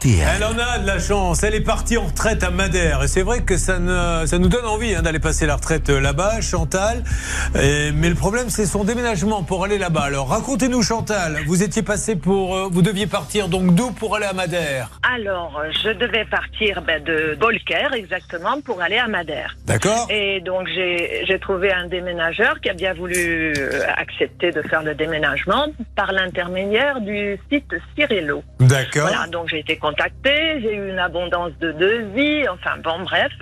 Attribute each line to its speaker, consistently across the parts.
Speaker 1: RTL.
Speaker 2: Elle en a de la chance. Elle est partie en retraite à Madère. Et c'est vrai que ça, ne, ça nous donne envie hein, d'aller passer la retraite euh, là-bas, Chantal. Et- mais le problème, c'est son déménagement pour aller là-bas. Alors, racontez-nous, Chantal. Vous étiez passé pour. euh, vous deviez partir donc d'où pour aller à Madère?
Speaker 3: Alors, euh, je devais partir ben, de Bolker exactement pour aller à Madère.
Speaker 2: D'accord
Speaker 3: Et donc j'ai trouvé un déménageur qui a bien voulu accepter de faire le déménagement par l'intermédiaire du site Cirillo.
Speaker 2: D'accord.
Speaker 3: Voilà, donc j'ai été contactée, j'ai eu une abondance de devis, enfin bon, bref.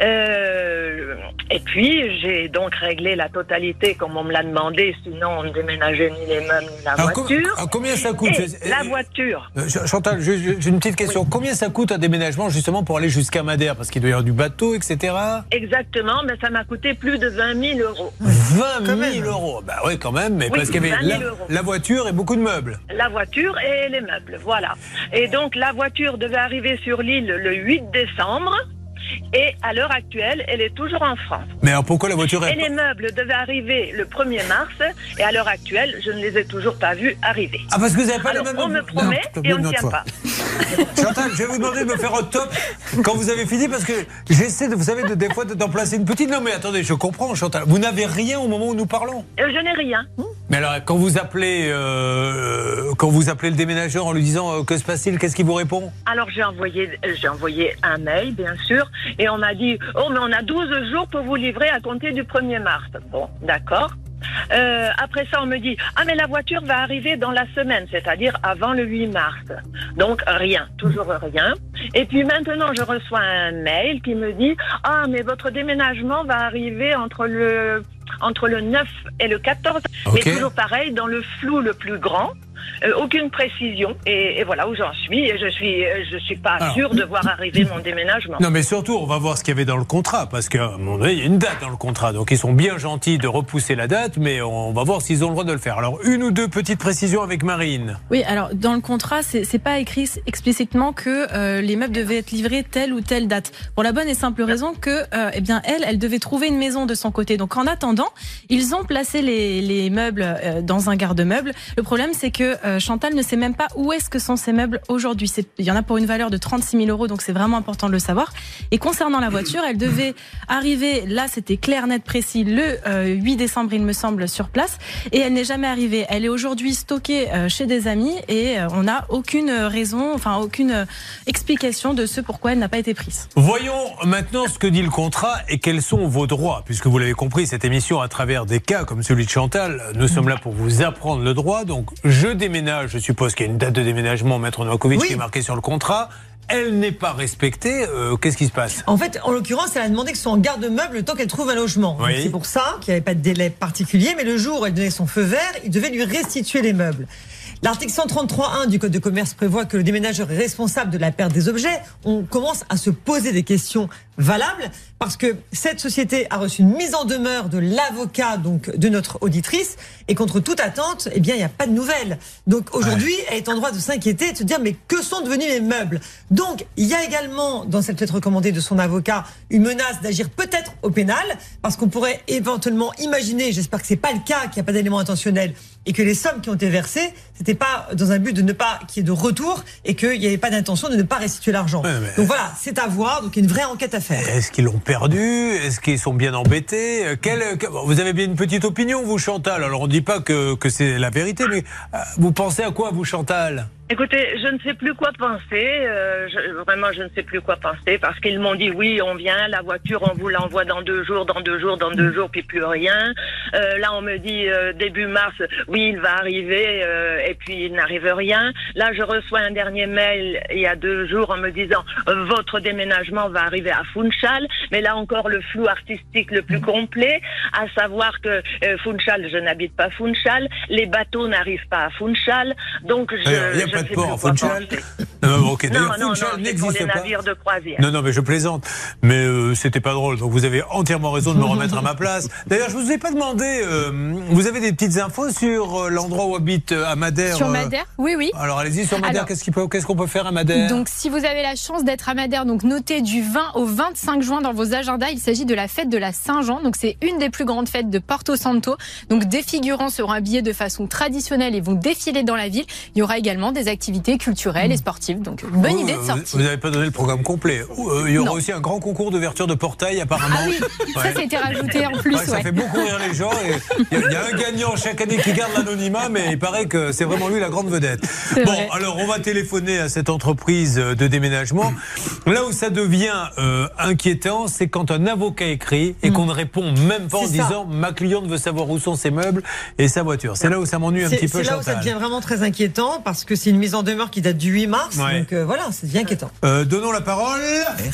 Speaker 3: Euh, et puis j'ai donc réglé la totalité comme on me l'a demandé, sinon on ne déménageait ni les meubles ni la
Speaker 2: Alors,
Speaker 3: voiture.
Speaker 2: combien ça coûte
Speaker 3: Et la
Speaker 2: euh,
Speaker 3: voiture.
Speaker 2: Euh, Ch- Chantal, j'ai une petite question. Combien ça coûte un déménagement justement pour aller jusqu'à Madère? Parce qu'il doit y avoir du bateau, etc.
Speaker 3: Exactement, mais ça m'a coûté plus de 20 000 euros.
Speaker 2: 20 000
Speaker 4: même.
Speaker 2: euros. Bah oui, quand même, mais
Speaker 3: Oui,
Speaker 2: parce qu'il y avait
Speaker 3: 20 000
Speaker 2: la,
Speaker 3: euros.
Speaker 2: la voiture et beaucoup de meubles.
Speaker 3: La voiture et les meubles, voilà. Et donc la voiture devait arriver sur l'île le 8 décembre. Et à l'heure actuelle, elle est toujours en France.
Speaker 2: Mais alors pourquoi la voiture
Speaker 3: Et
Speaker 2: est
Speaker 3: les meubles devaient arriver le 1er mars. Et à l'heure actuelle, je ne les ai toujours pas vus arriver.
Speaker 2: Ah, parce que vous n'avez pas
Speaker 3: Alors,
Speaker 2: les mêmes
Speaker 3: on me promet
Speaker 2: Non,
Speaker 3: et on ne tient pas.
Speaker 2: Chantal, je vais vous demander de me faire un top quand vous avez fini parce que j'essaie, de, vous savez, de, des fois d'en placer une petite. Non, mais attendez, je comprends, Chantal. Vous n'avez rien au moment où nous parlons.
Speaker 3: Euh, Je n'ai rien.
Speaker 2: Mais alors, quand vous appelez, euh, quand vous appelez le déménageur en lui disant euh, que se passe-t-il, qu'est-ce qu'il vous répond?
Speaker 3: Alors j'ai envoyé, j'ai envoyé un mail, bien sûr, et on m'a dit Oh, mais on a 12 jours pour vous livrer à compter du 1er mars. Bon, d'accord. Euh, après ça, on me dit Ah, mais la voiture va arriver dans la semaine, c'est-à-dire avant le 8 mars. Donc rien, toujours rien. Et puis maintenant, je reçois un mail qui me dit Ah, mais votre déménagement va arriver entre le entre le 9 et le 14,
Speaker 2: Ok.
Speaker 3: mais toujours pareil, dans le flou le plus grand. Euh, aucune précision et, et voilà où j'en suis et je suis euh, je suis pas
Speaker 2: Alors.
Speaker 3: sûre de voir arriver mon déménagement.
Speaker 2: Non, mais surtout, on va voir ce qu'il y avait dans le contrat, parce qu'à un moment donné, il y a une date dans le contrat. Donc, ils sont bien gentils de repousser la date, mais on va voir s'ils ont le droit de le faire. Alors, une ou deux petites précisions avec Marine.
Speaker 5: Oui, alors dans le contrat, c'est c'est pas écrit explicitement que euh, les meubles devaient être livrés telle ou telle date. Pour la bonne et simple raison que, euh, eh bien, elle, elle devait trouver une maison de son côté. Donc, en attendant, ils ont placé les, les meubles euh, dans un garde-meuble. Le problème, c'est que euh, Chantal ne sait même pas où est-ce que sont ces meubles aujourd'hui. Il y en a pour une valeur de 36 000 euros, donc c'est vraiment important de le savoir. Et concernant la voiture, elle devait arriver, là, c'était clair, net, précis, le euh, 8 décembre, il me semble, sur place. Et elle n'est jamais arrivée. Elle est aujourd'hui stockée euh, chez des amis et euh, on n'a aucune raison, enfin aucune euh, explication de ce pourquoi elle n'a pas été prise.
Speaker 2: Voyons maintenant ce que dit le contrat et quels sont vos droits. Puisque vous l'avez compris, cette émission, à travers des cas comme celui de Chantal, nous sommes là pour vous apprendre le droit. Donc, je déménage, je suppose qu'il y a une date de déménagement, Maître Novakovic,
Speaker 4: Oui.
Speaker 2: qui est marquée sur le contrat. Elle n'est pas respectée. euh, Qu'est-ce qui se passe?
Speaker 4: En fait, en l'occurrence, elle a demandé que ce soit en garde-meuble le temps qu'elle trouve un logement.
Speaker 2: Oui.
Speaker 4: C'est pour ça qu'il n'y avait pas de délai particulier, mais le jour où elle donnait son feu vert, il devait lui restituer les meubles. L'article 133.1 du Code de commerce prévoit que le déménageur est responsable de la perte des objets. On commence à se poser des questions valables parce que cette société a reçu une mise en demeure de l'avocat donc de notre auditrice et contre toute attente, eh bien il n'y a pas de nouvelles. Donc aujourd'hui, elle est en droit de s'inquiéter et de se dire mais que sont devenus les meubles? Donc il y a également dans cette lettre recommandée de son avocat une menace d'agir peut-être au pénal parce qu'on pourrait éventuellement imaginer, j'espère que c'est pas le cas, qu'il n'y a pas d'éléments intentionnels et que les sommes qui ont été versées, c'était pas dans un but de ne pas qu'il y ait de retour et qu'il n'y avait pas d'intention de ne pas restituer l'argent.
Speaker 2: Ouais, mais-
Speaker 4: Donc voilà, c'est à voir, donc il y a une vraie enquête à
Speaker 2: Est-ce qu'ils l'ont perdu? Est-ce qu'ils sont bien embêtés? Euh, Quel- que- Vous avez bien une petite opinion, vous, Chantal. Alors, on ne dit pas que, que c'est la vérité, mais euh, vous pensez à quoi, vous, Chantal?
Speaker 3: Écoutez, je ne sais plus quoi penser. euh, je- vraiment, je ne sais plus quoi penser parce qu'ils m'ont dit oui, on vient, la voiture, on vous l'envoie dans deux jours, dans deux jours, dans deux jours, puis plus rien. Euh, là, on me dit euh, début mars, oui, il va arriver, euh, et puis il n'arrive rien. Là, je reçois un dernier mail il y a deux jours en me disant votre déménagement va arriver à Funchal, mais là encore le flou artistique le plus complet, à savoir que euh, Funchal, je n'habite pas Funchal, les bateaux n'arrivent pas à Funchal, donc je
Speaker 2: Pas
Speaker 3: ne
Speaker 2: de port Funchal. Non,
Speaker 3: Non,
Speaker 2: d'ailleurs,
Speaker 3: non, non,
Speaker 2: n'existe pas.
Speaker 3: navires de croisière.
Speaker 2: Non, non, mais je plaisante. Mais euh, c'était pas drôle. Donc vous avez entièrement raison de me remettre à ma place. D'ailleurs, je vous ai pas demandé euh, vous avez des petites infos sur euh, l'endroit où habite euh, à Madère
Speaker 1: Sur
Speaker 2: euh,
Speaker 1: Madère Oui, oui.
Speaker 2: Alors allez-y sur Madère, qu'est-ce qu'il peut- qu'est-ce qu'on peut faire à Madère?
Speaker 1: Donc, si vous avez la chance d'être à Madère, donc notez du 20 au 25 juin dans vos agendas. Il s'agit de la fête de la Saint-Jean. Donc, c'est une des plus grandes fêtes de Porto Santo. Donc, des figurants seront habillés de façon traditionnelle et vont défiler dans la ville. Il y aura également des activités culturelles et sportives. Donc, bonne idée de
Speaker 2: vous-
Speaker 1: sortie.
Speaker 2: Vous n'avez pas donné le programme complet. Euh, il y aura
Speaker 1: Non.
Speaker 2: aussi un grand concours d'ouverture de portail apparemment.
Speaker 1: Ah oui, ça,
Speaker 2: Ouais.
Speaker 1: ça a été rajouté en plus.
Speaker 2: Ouais, ça
Speaker 1: ouais.
Speaker 2: fait beaucoup rire les gens. et Il y, a- il y a un gagnant chaque année qui garde l'anonymat, mais il paraît que c'est vraiment lui la grande vedette. Bon,
Speaker 1: vrai.
Speaker 2: alors on va téléphoner à cette entreprise euh, de déménagement. Là où ça devient euh, inquiétant, c'est quand un avocat écrit et qu'on ne répond même pas en
Speaker 4: Mm. Ça.
Speaker 2: disant ma cliente veut savoir où sont ses meubles et sa voiture. C'est là où ça m'ennuie un petit peu,
Speaker 4: c'est là où ça devient vraiment très inquiétant parce que c'est une mise en demeure qui date du 8 mars.
Speaker 2: Ouais.
Speaker 4: Donc euh, voilà, ça devient inquiétant.
Speaker 2: Euh, donnons la parole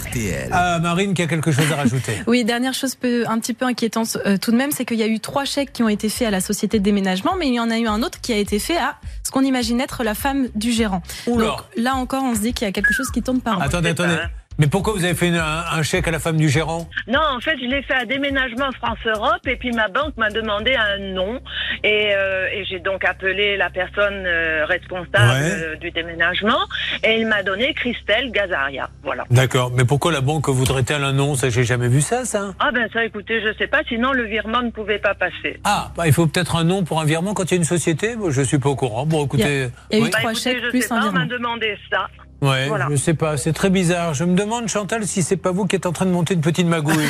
Speaker 6: RTL.
Speaker 2: à Marine qui a quelque chose à rajouter.
Speaker 5: Oui, dernière chose peu, un petit peu inquiétante euh, tout de même, c'est qu'il y a eu trois chèques qui ont été faits à la société de déménagement, mais il y en a eu un autre qui a été fait à ce qu'on imagine être la femme du gérant.
Speaker 2: Oula.
Speaker 5: Donc là encore, on se dit qu'il y a quelque chose qui tourne pas rond.
Speaker 2: Attendez,
Speaker 3: c'est
Speaker 2: attendez. Mais pourquoi vous avez fait une- un, un chèque à la femme du gérant?
Speaker 3: Non, en fait, je l'ai fait à déménagement France-Europe et puis ma banque m'a demandé un nom et, euh, et j'ai donc appelé la personne euh, responsable
Speaker 2: Ouais.
Speaker 3: euh, du déménagement et il m'a donné Christelle Gazaria. Voilà.
Speaker 2: D'accord, mais pourquoi la banque voudrait-elle un nom? Ça, j'ai jamais vu ça, ça.
Speaker 3: Ah ben ça, écoutez, je sais pas, sinon le virement ne pouvait pas passer.
Speaker 2: Ah, bah, il faut peut-être un nom pour un virement quand il y a une société? Bon, je suis pas au courant. Bon, écoutez,
Speaker 5: Il y a eu
Speaker 2: oui.
Speaker 5: trois
Speaker 3: écoutez,
Speaker 5: chèques
Speaker 3: je
Speaker 5: plus
Speaker 3: sais
Speaker 5: un
Speaker 3: pas, on m'a
Speaker 5: virement.
Speaker 3: demandé ça.
Speaker 2: Ouais,
Speaker 3: voilà.
Speaker 2: je sais pas, c'est très bizarre. Je me demande, Chantal, si c'est pas vous qui êtes en train de monter une petite magouille.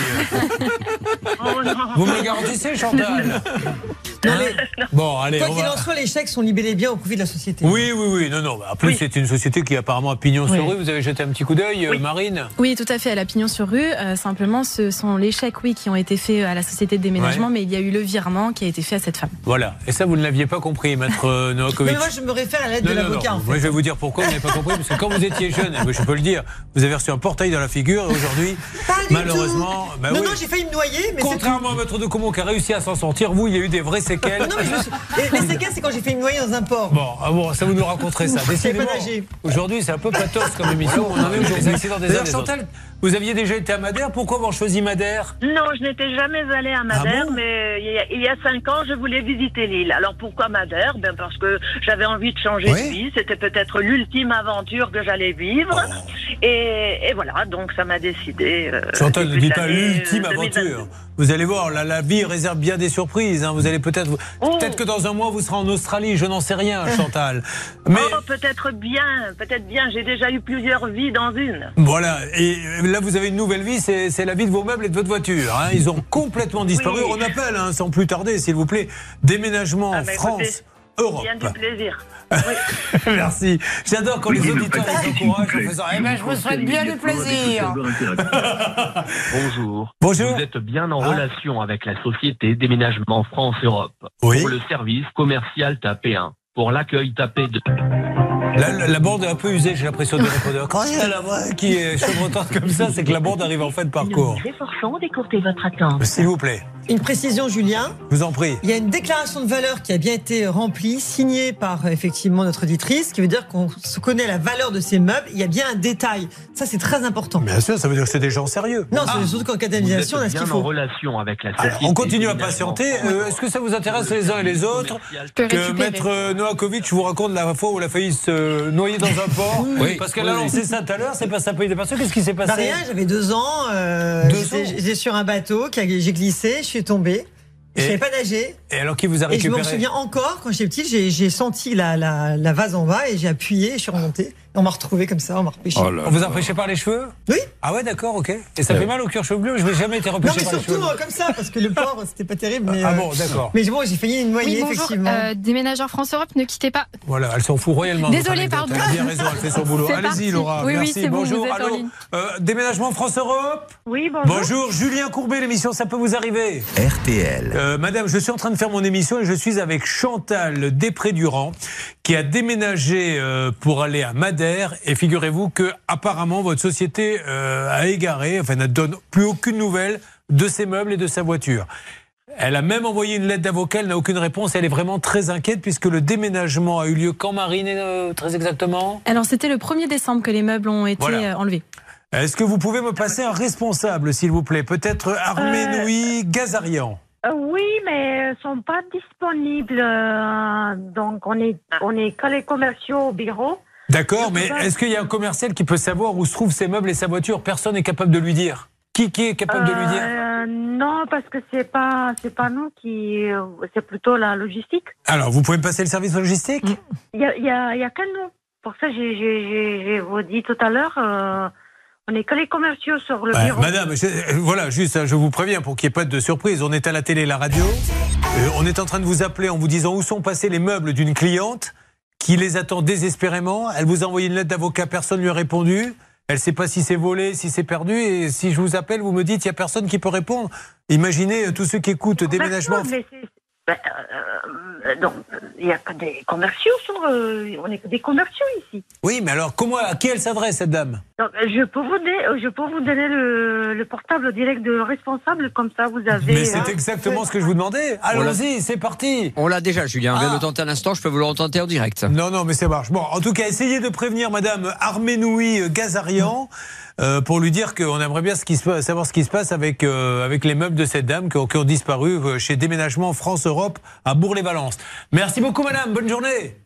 Speaker 3: Oh, non.
Speaker 2: vous me le garantissez, Chantal
Speaker 4: Non,
Speaker 2: Hein
Speaker 4: mais
Speaker 2: Bon, allez,
Speaker 4: quoi
Speaker 2: on
Speaker 4: qu'il
Speaker 2: va-
Speaker 4: en soit, les chèques sont libellés bien au profit de la société.
Speaker 2: Oui, oui, oui. Non, non. bah, En plus,
Speaker 3: Oui.
Speaker 2: c'est une société qui apparemment a pignon sur rue. Vous avez jeté un petit coup d'œil, euh,
Speaker 3: Oui.
Speaker 2: Marine
Speaker 5: Oui, tout à fait, à la pignon sur rue. Euh, simplement, ce sont les chèques, oui, qui ont été faits à la société de déménagement,
Speaker 2: Ouais.
Speaker 5: mais il y a eu le virement qui a été fait à cette femme.
Speaker 2: Voilà. Et ça, vous ne l'aviez pas compris, maître euh, Novakovic.
Speaker 4: mais moi, je me réfère à l'aide de l'avocat, en
Speaker 2: Moi, je vais vous dire pourquoi vous n'avez pas compris. Parce que quand vous étiez jeune, je peux le dire, vous avez reçu un portail dans la figure et aujourd'hui, malheureusement,
Speaker 4: tout.
Speaker 2: bah
Speaker 4: non,
Speaker 2: oui.
Speaker 4: non, j'ai failli me noyer, mais
Speaker 2: contrairement à Maître de Comont qui a réussi à s'en sortir, vous, il y a eu des vraies séquelles.
Speaker 4: Non, mais je me suis- Les, les séquelles, c'est quand j'ai fait me noyer dans un port.
Speaker 2: Bon, ah bon, ça vous nous raconterez ça. Décidément, aujourd'hui, c'est un peu pathos comme émission. On en est aujourd'hui. D'ailleurs, Chantal, vous aviez déjà été à Madère. Pourquoi avoir choisi Madère?
Speaker 3: Non, je n'étais jamais allée à Madère,
Speaker 2: Ah bon?
Speaker 3: mais il y, a, il y a cinq ans, je voulais visiter l'île. Alors pourquoi Madère? Ben parce que j'avais envie de changer
Speaker 2: Oui.
Speaker 3: de vie. C'était peut-être l'ultime aventure que j'allais vivre. Et, et voilà, donc ça m'a décidé. euh,
Speaker 2: Chantal, ne dites pas l'ultime
Speaker 3: euh, 2022.
Speaker 2: aventure. Vous allez voir, la, la vie réserve bien des surprises. hein. Vous allez peut-être,
Speaker 3: Oh.
Speaker 2: peut-être que dans un mois, vous serez en Australie. Je n'en sais rien, Chantal. Mais
Speaker 3: Oh, peut-être bien, peut-être bien. J'ai déjà eu plusieurs vies dans une.
Speaker 2: Voilà, et là vous avez une nouvelle vie, c'est la vie de vos meubles et de votre voiture. hein. Ils ont complètement disparu.
Speaker 3: Oui.
Speaker 2: On appelle, hein, sans plus tarder, s'il vous plaît, déménagement
Speaker 3: Ah,
Speaker 2: France.
Speaker 3: écoutez,
Speaker 2: Europe.
Speaker 3: Bien du plaisir. Oui.
Speaker 2: Merci. J'adore quand les auditeurs
Speaker 7: pas
Speaker 2: les encouragent en faisant Eh ben, je vous souhaite bien du plaisir.
Speaker 7: Bonjour.
Speaker 2: Bonjour.
Speaker 7: Vous êtes bien en
Speaker 2: Ah.
Speaker 7: relation avec la société Déménagement France-Europe.
Speaker 2: Oui.
Speaker 7: Pour le service commercial, tapez 1. Pour l'accueil, tapez 2.
Speaker 2: La, la- la bande est un peu usée, j'ai l'impression des répondeurs. Quand il y a la voix qui est chevrotante comme ça, c'est que la bande arrive en fin de parcours.
Speaker 8: Nous nous efforçons d'écourter votre attente.
Speaker 2: S'il vous plaît,
Speaker 4: Une précision, Julien.
Speaker 2: je vous en prie.
Speaker 4: Il y a une déclaration de valeur qui a bien été remplie, signée par effectivement notre auditrice, qui veut dire qu'on se connaît la valeur de ces meubles. Il y a bien un détail. Ça, c'est très important.
Speaker 2: Bien sûr, ça veut dire que c'est des gens sérieux.
Speaker 4: Non,
Speaker 2: Ah.
Speaker 4: c'est surtout qu'en d'indemnisation, on a ce
Speaker 7: bien
Speaker 4: qu'il
Speaker 7: en
Speaker 4: faut.
Speaker 7: relation avec la
Speaker 2: Alors, on continue à patienter. Euh, Est-ce que ça vous intéresse les uns et les autres
Speaker 1: peux
Speaker 2: que
Speaker 1: récupérer.
Speaker 2: Maître Novakovic vous raconte la fois où il a failli noyer dans un port
Speaker 6: Oui.
Speaker 2: Parce qu'elle a
Speaker 6: Oui, oui.
Speaker 2: lancé ça tout à l'heure, c'est pas ça peut y dépassé. Qu'est-ce qui s'est
Speaker 4: Bah,
Speaker 2: passé
Speaker 4: rien, j'avais deux ans. euh,
Speaker 2: Deux
Speaker 4: j'étais-
Speaker 2: ans
Speaker 4: J'étais sur un bateau, a- j'ai glissé, je suis tombée. Je
Speaker 2: Et-
Speaker 4: savais pas nager.
Speaker 2: Et alors qui vous a
Speaker 4: Et je me
Speaker 2: récupéré
Speaker 4: souviens encore, quand j'étais petite, j'ai j'ai senti la, la, la vase en bas et j'ai appuyé et je suis remontée. Et on m'a retrouvé comme ça, on m'a repêché.
Speaker 6: Oh là
Speaker 2: On vous a repêché par les cheveux?
Speaker 4: Oui.
Speaker 2: Ah ouais, d'accord, ok. Et ça
Speaker 6: Euh.
Speaker 2: fait mal au cœur chevelu Je n'ai jamais été
Speaker 4: Non,
Speaker 2: repêché
Speaker 4: mais
Speaker 2: par les
Speaker 4: surtout
Speaker 2: cheveux.
Speaker 4: euh, comme ça, parce que le port, c'était pas terrible. Mais,
Speaker 2: Ah
Speaker 4: euh,
Speaker 2: bon, d'accord.
Speaker 4: Mais bon, j'ai failli me noyer,
Speaker 1: Oui, bonjour.
Speaker 4: effectivement.
Speaker 1: Euh, déménageur France-Europe, ne quittez pas.
Speaker 2: Voilà, elle s'en fout royalement.
Speaker 1: Désolée, pardon.
Speaker 2: Elle a bien raison, elle fait son boulot.
Speaker 1: C'est
Speaker 2: Allez-y,
Speaker 1: parti.
Speaker 2: Laura.
Speaker 1: Oui, oui,
Speaker 2: Merci.
Speaker 1: bon,
Speaker 2: bonjour.
Speaker 1: vous êtes en
Speaker 2: Allô.
Speaker 1: ligne.
Speaker 2: Euh, déménagement France-Europe
Speaker 3: Oui, bonjour.
Speaker 2: Bonjour, Julien Courbet, l'émission, ça peut vous arriver
Speaker 6: RTL.
Speaker 2: Euh, madame, je suis en train de faire mon émission et je suis avec Chantal Després-Durand qui a déménagé euh, pour aller à Madère et figurez-vous que apparemment votre société euh, a égaré, enfin ne donne plus aucune nouvelle de ses meubles et de sa voiture. Elle a même envoyé une lettre d'avocat, elle n'a aucune réponse, elle est vraiment très inquiète puisque le déménagement a eu lieu quand Marine, euh, très exactement?
Speaker 5: Alors c'était le 1er décembre que les meubles ont été
Speaker 2: Voilà.
Speaker 5: euh, enlevés.
Speaker 2: Est-ce que vous pouvez me passer un responsable s'il vous plaît? Peut-être Arménoui Gazarian
Speaker 6: Euh, oui, mais sont pas disponibles. euh, donc, on est, on est que les commerciaux au bureau.
Speaker 2: D'accord, mais est-ce qu'il y a un commercial qui peut savoir où se trouvent ses meubles et sa voiture? Personne n'est capable de lui dire. Qui, qui est capable de lui dire?
Speaker 6: Euh, non, parce que c'est pas, c'est pas nous qui, c'est plutôt la logistique.
Speaker 2: Alors, vous pouvez me passer le service logistique?
Speaker 6: Il y a, il y a, il y a que nous. Pour ça, j'ai, vous dit tout à l'heure, on est que les commerciaux sur le bureau.
Speaker 2: Madame, je- euh, voilà, juste, hein, je vous préviens pour qu'il n'y ait pas de surprise. On est à la télé, et la radio. Euh, on est en train de vous appeler en vous disant où sont passés les meubles d'une cliente qui les attend désespérément. Elle vous a envoyé une lettre d'avocat, personne ne lui a répondu. Elle ne sait pas si c'est volé, si c'est perdu. Et si je vous appelle, vous me dites, il n'y a personne qui peut répondre. Imaginez euh, tous ceux qui écoutent déménagement.
Speaker 6: Mais ben, euh, euh, donc, il y a que des commerciaux sur, euh, on est que des commerciaux ici.
Speaker 2: Oui, mais alors, comment, à qui elle s'adresse, cette dame?
Speaker 6: Donc, euh, je peux vous, dé- je peux vous donner le, le portable direct de responsable, comme ça vous avez.
Speaker 2: Mais c'est
Speaker 6: hein.
Speaker 2: exactement ce que je vous demandais. Allons-y, c'est parti.
Speaker 9: On l'a déjà, Julien. On vient
Speaker 2: Ah.
Speaker 9: de le tenter à l'instant. Je peux vous le retenter en direct.
Speaker 2: Non, non, mais ça marche. Bon, en tout cas, essayez de prévenir Madame Arménoui Gazarian euh, pour lui dire qu'on aimerait bien ce qui se passe- savoir ce qui se passe avec, euh, avec les meubles de cette dame qui ont, qui ont disparu euh, chez Déménagement France-Europe à Bourg-les-Valences. Merci beaucoup, Madame. Bonne journée.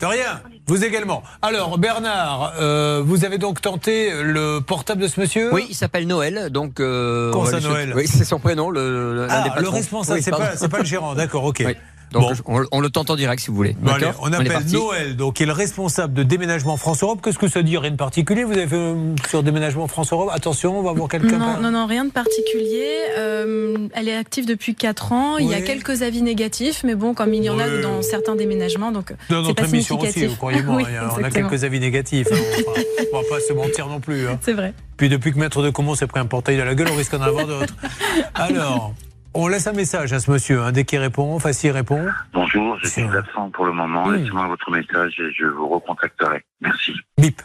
Speaker 2: De rien. Vous également. Alors, Bernard, euh, vous avez donc tenté le portable de ce monsieur?
Speaker 9: Oui, il s'appelle Noël. Donc, euh,
Speaker 2: Comment ça, Noël?
Speaker 9: Oui, c'est son prénom, le,
Speaker 2: Ah,
Speaker 9: des
Speaker 2: le responsable,
Speaker 9: Oui,
Speaker 2: c'est pas, c'est pas le gérant. D'accord, ok.
Speaker 9: Oui. Donc,
Speaker 2: Bon.
Speaker 9: je- on, on le tente en direct si vous voulez.
Speaker 2: Bon, allez,
Speaker 9: D'accord
Speaker 2: on appelle. Noël, donc qui est le responsable de déménagement France-Europe. Qu'est-ce que ça dit Rien de particulier Vous avez fait euh, sur déménagement France-Europe Attention, on va voir quelqu'un.
Speaker 5: Non, non, non, rien de particulier. Euh, elle est active depuis 4 ans. Il y a quelques avis négatifs, mais bon, comme il y en a
Speaker 2: Oui.
Speaker 5: dans certains déménagements, donc
Speaker 2: Dans
Speaker 5: c'est
Speaker 2: notre
Speaker 5: pas
Speaker 2: émission aussi.
Speaker 5: Oui,
Speaker 2: y a- on a quelques avis négatifs. hein. On va pas se mentir non plus. hein.
Speaker 5: C'est vrai.
Speaker 2: Puis depuis que Maître de Comont s'est pris un portail à la gueule, on risque d'en avoir d'autres. Alors, on laisse un message à ce monsieur. hein. Dès qu'il répond, enfin s'il répond.
Speaker 10: Bonjour, je suis absent pour le moment. Laissez-moi votre message et je vous recontacterai. Merci.
Speaker 2: Bip.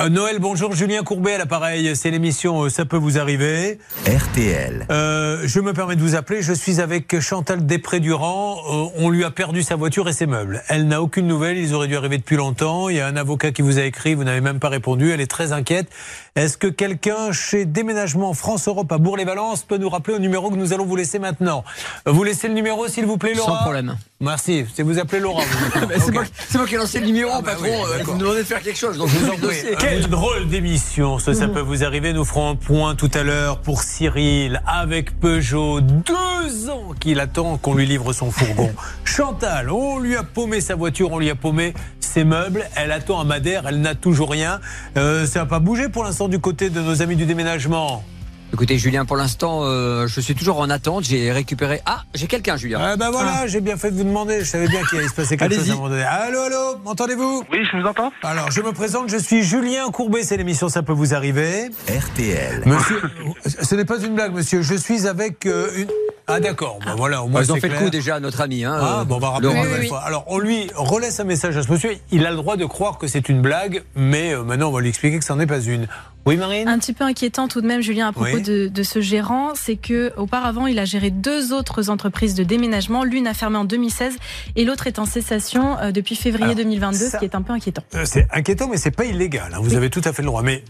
Speaker 2: Euh, Noël, bonjour, Julien Courbet à l'appareil. C'est l'émission euh, Ça peut vous arriver.
Speaker 11: RTL.
Speaker 2: Euh, je me permets de vous appeler. Je suis avec Chantal Després-Durand. Euh, on lui a perdu sa voiture et ses meubles. Elle n'a aucune nouvelle. Ils auraient dû arriver depuis longtemps. Il y a un avocat qui vous a écrit. Vous n'avez même pas répondu. Elle est très inquiète. Est-ce que quelqu'un chez Déménagement France-Europe à Bourg-les-Valences peut nous rappeler au numéro que nous allons vous laisser maintenant? Vous laissez le numéro, s'il vous plaît, Laura?
Speaker 9: Sans problème.
Speaker 2: Merci. C'est vous appelez Laura.
Speaker 9: C'est moi, c'est moi qui ai lancé le numéro,
Speaker 2: Ah bah
Speaker 9: patron.
Speaker 2: oui,
Speaker 9: Euh, vous me demandez de faire quelque chose. Donc,
Speaker 2: vous. Quelle drôle d'émission, ce, ça peut vous arriver. Nous ferons un point tout à l'heure pour Cyril avec Peugeot. Deux ans qu'il attend qu'on lui livre son fourgon. Chantal, on lui a paumé sa voiture, on lui a paumé ses meubles. Elle attend un Madère, elle n'a toujours rien. Euh, ça n'a pas bougé pour l'instant du côté de nos amis du déménagement.
Speaker 9: Écoutez, Julien, pour l'instant, euh, je suis toujours en attente. J'ai récupéré. Ah, j'ai quelqu'un, Julien.
Speaker 2: Ah ben voilà, j'ai bien fait de vous demander. Je savais bien qu'il allait se passer quelque chose à un moment donné. Allô, allô, m'entendez-vous?
Speaker 10: Oui, je vous entends.
Speaker 2: Alors, je me présente, je suis Julien Courbet, c'est l'émission Ça peut vous arriver.
Speaker 11: RTL.
Speaker 2: Monsieur, ce n'est pas une blague, monsieur. Je suis avec euh, une. Ah d'accord, bon, voilà, au moins
Speaker 9: Ils ont fait le coup déjà à notre ami. Hein,
Speaker 2: Ah,
Speaker 9: euh,
Speaker 2: bon, on va rappeler
Speaker 9: Laurent.
Speaker 2: une nouvelle fois. Alors, on lui relaisse un message à ce monsieur. Il a le droit de croire que c'est une blague, mais euh, maintenant, on va lui expliquer que ça n'en est pas une. Oui, Marine?
Speaker 5: Un petit peu inquiétant tout de même, Julien, à propos
Speaker 2: Oui.
Speaker 5: De, de ce gérant, c'est que auparavant, il a géré deux autres entreprises de déménagement. L'une a fermé en 2016 et l'autre est en cessation euh, depuis février
Speaker 2: Alors,
Speaker 5: 2022,
Speaker 2: ça-
Speaker 5: ce qui est un peu inquiétant.
Speaker 2: Euh, C'est inquiétant, mais c'est pas illégal. hein. Vous avez tout à fait le droit. Mais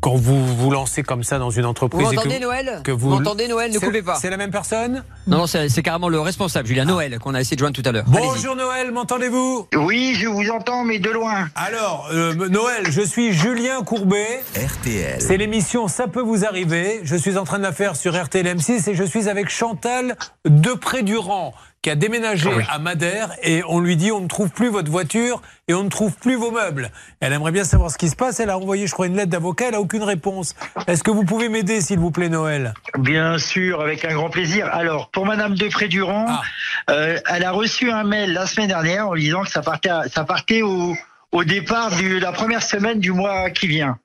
Speaker 2: quand vous vous lancez comme ça dans une
Speaker 9: Vous
Speaker 2: entreprise. et que-
Speaker 9: m'entendez, Noël
Speaker 2: que vous-
Speaker 9: Vous m'entendez, Noël Ne coupez pas.
Speaker 2: C'est la même personne?
Speaker 9: Non, non, c'est carrément le responsable, Julien Noël, qu'on a essayé de joindre tout à l'heure.
Speaker 2: Bonjour Noël, m'entendez-vous?
Speaker 12: Oui, je vous entends, mais de loin.
Speaker 2: Alors, euh, Noël, je suis Julien Courbet.
Speaker 11: RTL.
Speaker 2: C'est l'émission Ça peut vous arriver. Je suis en train de la faire sur RTL M6 et je suis avec Chantal Depré-Durand qui a déménagé à Madère et on lui dit on ne trouve plus votre voiture et on ne trouve plus vos meubles. Elle aimerait bien savoir ce qui se passe. Elle a envoyé, je crois, une lettre d'avocat. Elle a aucune réponse. Est-ce que vous pouvez m'aider, s'il vous plaît, Noël?
Speaker 12: Bien sûr, avec un grand plaisir. Alors, pour Madame Depré-Durand,
Speaker 2: Ah.
Speaker 12: euh, elle a reçu un mail la semaine dernière en lui disant que ça partait, à- ça partait au, au départ de la première semaine du mois qui vient.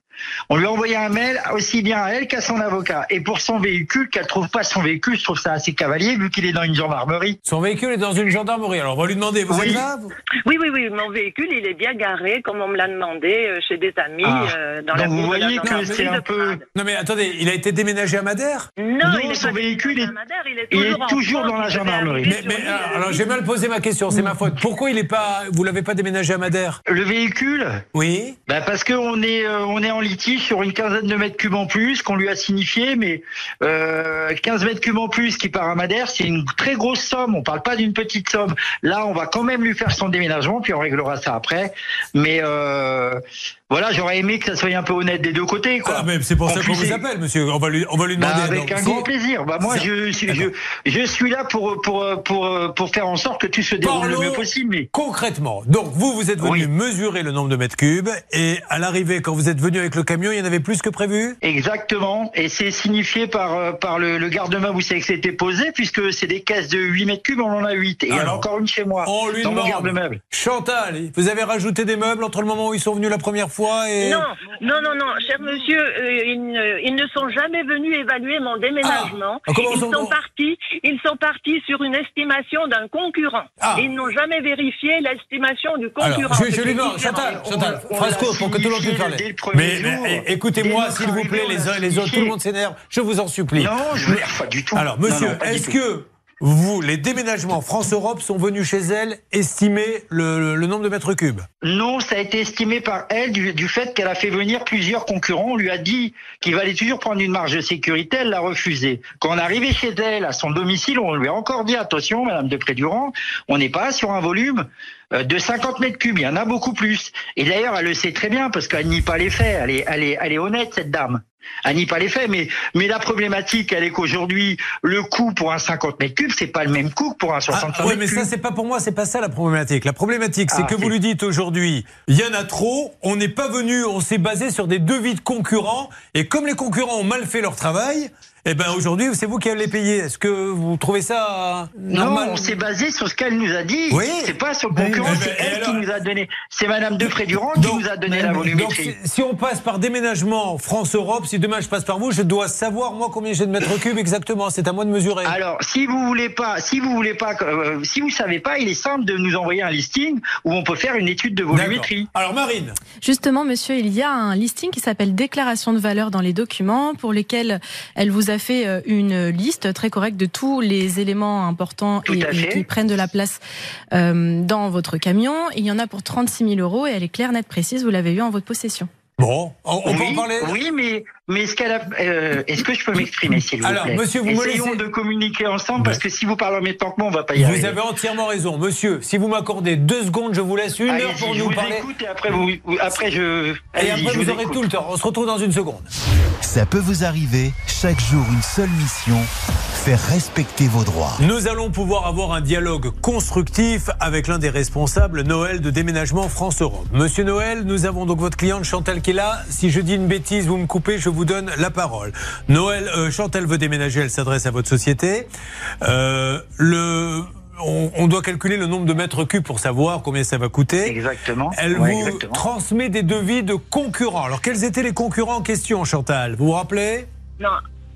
Speaker 12: On lui a envoyé un mail aussi bien à elle qu'à son avocat. Et pour son véhicule, qu'elle trouve pas son véhicule, je trouve ça assez cavalier vu qu'il est dans une gendarmerie.
Speaker 2: Son véhicule est dans une gendarmerie. Alors, on va lui demander, vous
Speaker 12: Oui.
Speaker 2: êtes là vous
Speaker 3: Oui, oui, oui, mon véhicule, il est bien garé, comme on me l'a demandé, euh, chez des amis,
Speaker 12: Ah.
Speaker 3: euh, dans la
Speaker 12: vous voyez que
Speaker 3: gendarmerie
Speaker 12: c'est un peu-.
Speaker 2: Non, mais attendez, il a été déménagé à Madère
Speaker 3: Non,
Speaker 12: Non,
Speaker 3: il est
Speaker 12: son véhicule
Speaker 3: déménagé
Speaker 12: est-
Speaker 3: à Madère, il est
Speaker 12: il est
Speaker 3: toujours, France,
Speaker 12: dans la gendarmerie.
Speaker 2: Mais, mais, euh, alors j'ai mal posé ma question, c'est ma faute. Pourquoi il est pas, vous l'avez pas déménagé à Madère
Speaker 12: Le véhicule,
Speaker 2: Oui.
Speaker 12: bah parce qu'on est, euh, on est en sur une quinzaine de mètres cubes en plus qu'on lui a signifié, mais euh, 15 mètres cubes en plus qui part à Madère, c'est une très grosse somme. On parle pas d'une petite somme. Là, on va quand même lui faire son déménagement, puis on réglera ça après. Mais euh, voilà, j'aurais aimé que ça soit un peu honnête des deux côtés. Quoi.
Speaker 2: Ah, mais c'est pour ça qu'on vous appelle, monsieur. On va lui, on va lui
Speaker 12: Bah,
Speaker 2: demander.
Speaker 12: avec un grand plaisir. Bah, moi, je, suis- je, je suis là pour, pour, pour, pour faire en sorte que tout se déroule le mieux possible. Mais
Speaker 2: Concrètement, donc vous, vous êtes venu mesurer le nombre de mètres cubes et à l'arrivée, quand vous êtes venu avec le camion, il y en avait plus que prévu?
Speaker 12: Exactement, et c'est signifié par, euh, par le, le garde-meuble où c'est que c'était posé, puisque c'est des caisses de 8 mètres cubes, on en a 8. Et il y en a encore une chez moi,
Speaker 2: On lui
Speaker 12: dans mon
Speaker 2: demande.
Speaker 12: garde-meuble.
Speaker 2: Chantal, vous avez rajouté des meubles entre le moment où ils sont venus la première fois et.
Speaker 3: Non, non, non, non, cher monsieur, euh, ils, ne, ils ne sont jamais venus évaluer mon déménagement.
Speaker 2: Ah,
Speaker 3: ils sont- partis, ils sont partis sur une estimation d'un concurrent.
Speaker 2: Ah.
Speaker 3: Ils n'ont jamais vérifié l'estimation du
Speaker 2: Alors,
Speaker 3: concurrent.
Speaker 2: je, je lui demande. Chantal,
Speaker 12: On-
Speaker 2: Chantal, phrase courte pour que tout le monde puisse parler. Mais, mais, eh, écoutez-moi, s'il vous plaît, les uns et les autres, tout le monde s'énerve, je vous en supplie.
Speaker 12: Non, je ne pas du tout.
Speaker 2: Alors, monsieur, est-ce que vous, les déménagements France-Europe, sont venus chez elle estimer le, nombre de mètres cubes
Speaker 12: Non, ça a été estimé par elle du, fait qu'elle a fait venir plusieurs concurrents. On lui a dit qu'il valait toujours prendre une marge de sécurité. Elle l'a refusé. Quand on est arrivé chez elle, à son domicile, on lui a encore dit attention, Madame de Prédurant, on n'est pas sur un volume euh, de 50 mètres cubes. Il y en a beaucoup plus. Et d'ailleurs, elle le sait très bien parce qu'elle nie pas les faits. Elle est, elle est, elle est honnête cette dame. Elle nie pas les faits, mais mais la problématique, elle est qu'aujourd'hui, le coût pour un 50 mètres cubes, c'est pas le même coût que pour un 65
Speaker 2: Ah,
Speaker 12: mètres
Speaker 2: mais
Speaker 12: cubes.
Speaker 2: ça, c'est pas pour moi, c'est pas ça la problématique. La problématique, c'est
Speaker 12: Ah,
Speaker 2: que vous lui dites aujourd'hui, il y en a trop, on n'est pas venu, on s'est basé sur des devis de concurrents, et comme les concurrents ont mal fait leur travail, eh ben aujourd'hui, c'est vous qui allez les payer. Est-ce que vous trouvez ça normal
Speaker 12: Non, on s'est basé sur ce qu'elle nous a dit.
Speaker 2: Oui.
Speaker 12: C'est pas sur le concurrent,
Speaker 2: Oui.
Speaker 12: c'est elle
Speaker 2: alors-
Speaker 12: qui nous a donné. C'est Madame de Durand qui
Speaker 2: Donc-
Speaker 12: nous a donné la
Speaker 2: Donc,
Speaker 12: volumétrie.
Speaker 2: si, si on passe par déménagement France-Europe, si demain je passe par vous, je dois savoir moi combien j'ai de mètres cubes exactement. C'est à moi de mesurer.
Speaker 12: Alors, si vous voulez pas, si vous voulez pas, euh, si vous savez pas, il est simple de nous envoyer un listing où on peut faire une étude de volumétrie.
Speaker 2: Alors, Marine.
Speaker 5: Justement, monsieur, il y a un listing qui s'appelle déclaration de valeur dans les documents pour lesquels elle vous a fait euh, une liste très correcte de tous les éléments importants et,
Speaker 12: à
Speaker 5: qui prennent de la place euh, dans votre camion. Il y en a pour 36 000 euros et elle est claire, nette, précise. Vous l'avez eu en votre possession.
Speaker 2: Bon, on, on peut
Speaker 12: oui,
Speaker 2: en parler
Speaker 12: Oui, mais mais ce qu'elle a, euh, est-ce que je peux m'exprimer, s'il vous
Speaker 2: Alors,
Speaker 12: plaît?
Speaker 2: monsieur, vous me
Speaker 12: Essayons
Speaker 2: laissez-
Speaker 12: de communiquer ensemble parce que si vous parlez en même temps que moi, on va pas y arriver.
Speaker 2: Vous avez entièrement raison. Monsieur, si vous m'accordez deux secondes, je vous laisse une heure pour
Speaker 12: je
Speaker 2: nous
Speaker 12: vous
Speaker 2: parler.
Speaker 12: écoute et après vous, après je.
Speaker 2: Et après,
Speaker 12: je
Speaker 2: vous
Speaker 12: vous
Speaker 2: aurez tout le temps. On se retrouve dans une seconde.
Speaker 11: Ça peut vous arriver, chaque jour une seule mission, faire respecter vos droits.
Speaker 2: Nous allons pouvoir avoir un dialogue constructif avec l'un des responsables Noël de déménagement France-Europe. Monsieur Noël, nous avons donc votre cliente Chantal qui est là. Si je dis une bêtise, vous me coupez, je vous donne la parole. Noël, euh, Chantal veut déménager, elle s'adresse à votre société. Euh, le, on, on doit calculer le nombre de mètres cubes pour savoir combien ça va coûter.
Speaker 12: Exactement.
Speaker 2: Elle
Speaker 12: Ouais,
Speaker 2: vous
Speaker 12: exactement.
Speaker 2: transmet des devis de concurrents. Alors, quels étaient les concurrents en question, Chantal? Vous vous rappelez?
Speaker 3: Non.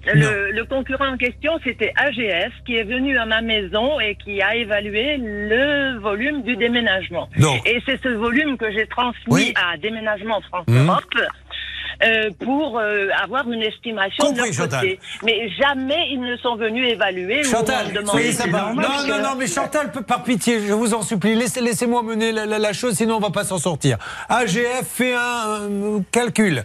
Speaker 3: Le, le concurrent en question, c'était AGF qui est venu à ma maison et qui a évalué le volume du déménagement.
Speaker 2: Donc.
Speaker 3: Et c'est ce volume que j'ai transmis
Speaker 2: Oui.
Speaker 3: à Déménagement France
Speaker 2: Mhm.
Speaker 3: Europe. euh, pour euh, avoir une estimation
Speaker 2: Compris,
Speaker 3: de leur côté. Mais jamais ils ne sont venus évaluer
Speaker 2: Chantal, soyez Non, non, non, mais Chantal, par pitié, je vous en supplie, laissez, laissez-moi mener la, la- la chose, sinon on va pas s'en sortir. AGF fait un euh, calcul,